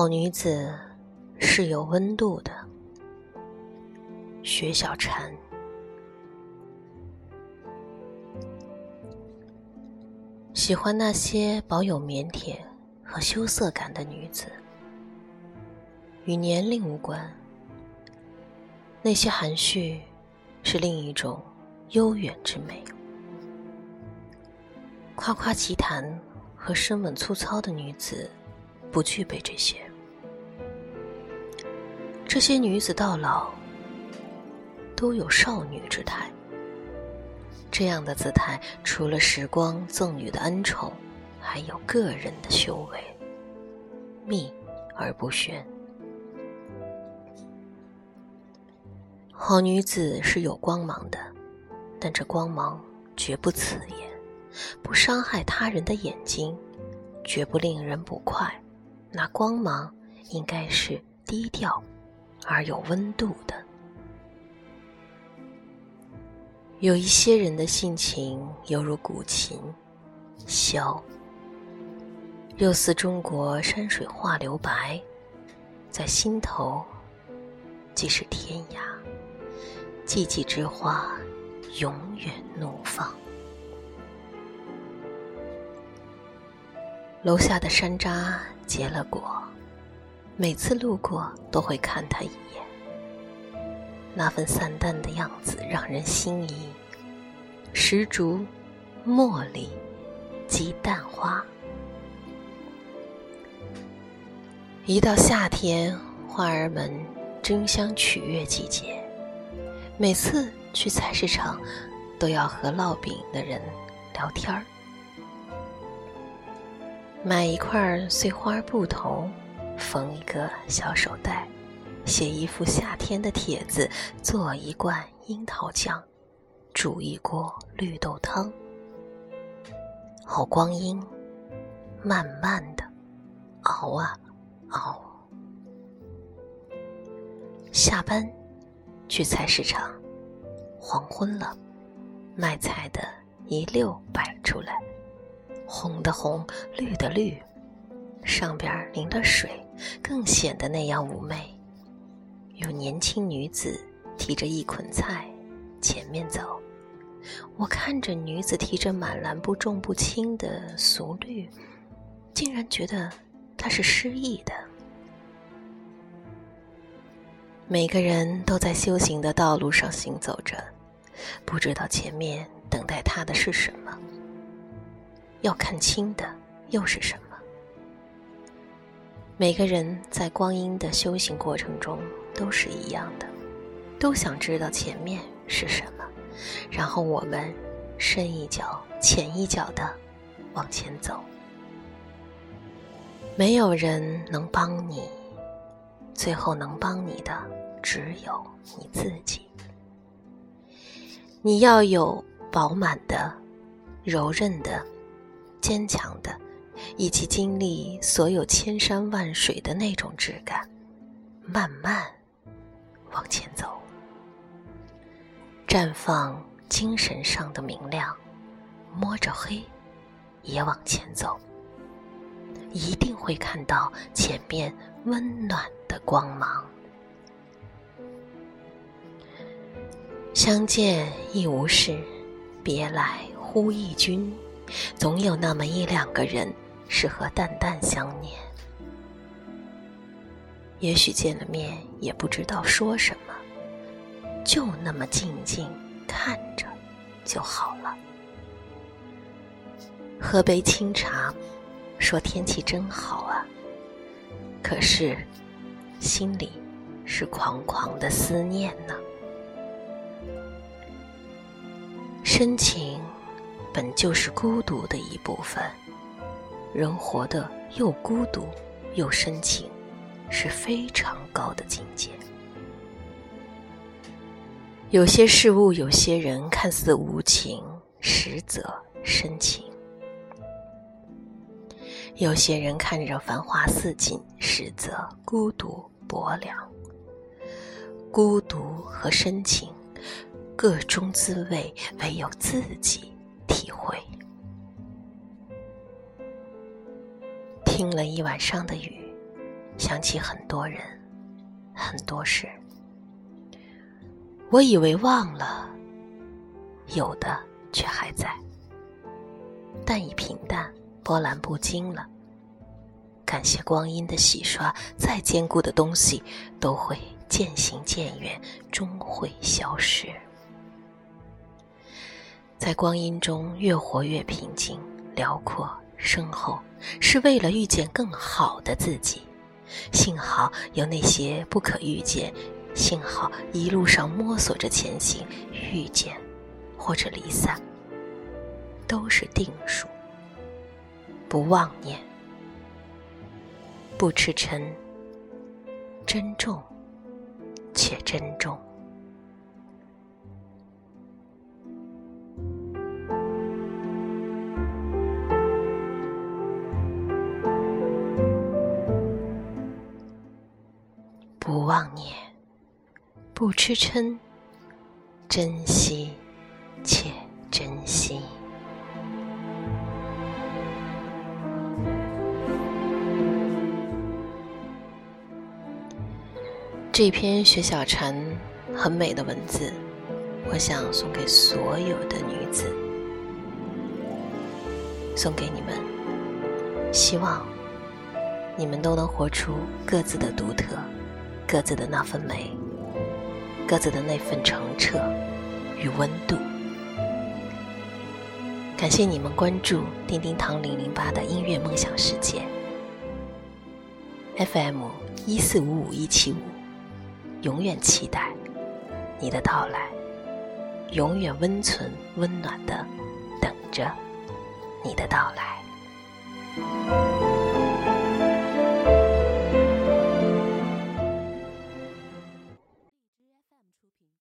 好女子是有温度的。薛小禅喜欢那些保有腼腆和羞涩感的女子，与年龄无关。那些含蓄是另一种悠远之美。夸夸其谈和声吻粗糙的女子，不具备这些。这些女子到老。都有少女之态，这样的姿态，除了时光赠予的恩宠，还有个人的修为，秘而不宣。好女子是有光芒的，但这光芒绝不刺眼，不伤害他人的眼睛，绝不令人不快。那光芒应该是低调而有温度的。有一些人的性情犹如古琴，萧，又似中国山水画留白，在心头即是天涯，寂寂之花永远怒放。楼下的山楂结了果，每次路过都会看他一眼。那份散淡的样子让人心仪，石竹、茉莉、鸡蛋花。一到夏天，花儿们争相取悦季节。每次去菜市场，都要和烙饼的人聊天儿，买一块碎花布头，缝一个小手袋。写一幅夏天的帖子，做一罐樱桃酱，煮一锅绿豆汤。好光阴，慢慢的熬啊熬。下班，去菜市场，黄昏了，卖菜的一溜摆出来，红的红，绿的绿，上边淋了水，更显得那样妩媚。有年轻女子提着一捆菜，前面走。我看着女子提着满篮不重不轻的俗绿，竟然觉得她是失意的。每个人都在修行的道路上行走着，不知道前面等待他的是什么。要看清的又是什么？每个人在光阴的修行过程中。都是一样的，都想知道前面是什么，然后我们深一脚浅一脚的往前走。没有人能帮你，最后能帮你的只有你自己。你要有饱满的、柔韧的、坚强的，以及经历所有千山万水的那种质感，慢慢。往前走，绽放精神上的明亮，摸着黑，也往前走，一定会看到前面温暖的光芒。相见亦无事，别来忽忆君。总有那么一两个人，适合淡淡相念。也许见了面也不知道说什么，就那么静静看着就好了。喝杯清茶，说天气真好啊。可是心里是狂狂的思念呢。深情本就是孤独的一部分，人活得又孤独又深情。是非常高的境界。有些事物，有些人看似无情，实则深情；有些人看着繁华似锦，实则孤独薄凉。孤独和深情，各中滋味，唯有自己体会。听了一晚上的雨。想起很多人，很多事。我以为忘了，有的却还在，但已平淡，波澜不惊了。感谢光阴的洗刷，再坚固的东西都会渐行渐远，终会消失。在光阴中越活越平静、辽阔、身后，是为了遇见更好的自己。幸好有那些不可遇见，幸好一路上摸索着前行，遇见或者离散，都是定数。不妄念。不痴嗔，珍重且珍重。妄念，不吃嗔，珍惜且珍惜。这篇雪小禅很美的文字，我想送给所有的女子，送给你们，希望你们都能活出各自的独特，各自的那份美，各自的那份澄澈与温度。感谢你们关注叮叮堂零零八的音乐梦想世界，FM 一四五五一七五。永远期待你的到来，永远温存温暖的等着你的到来。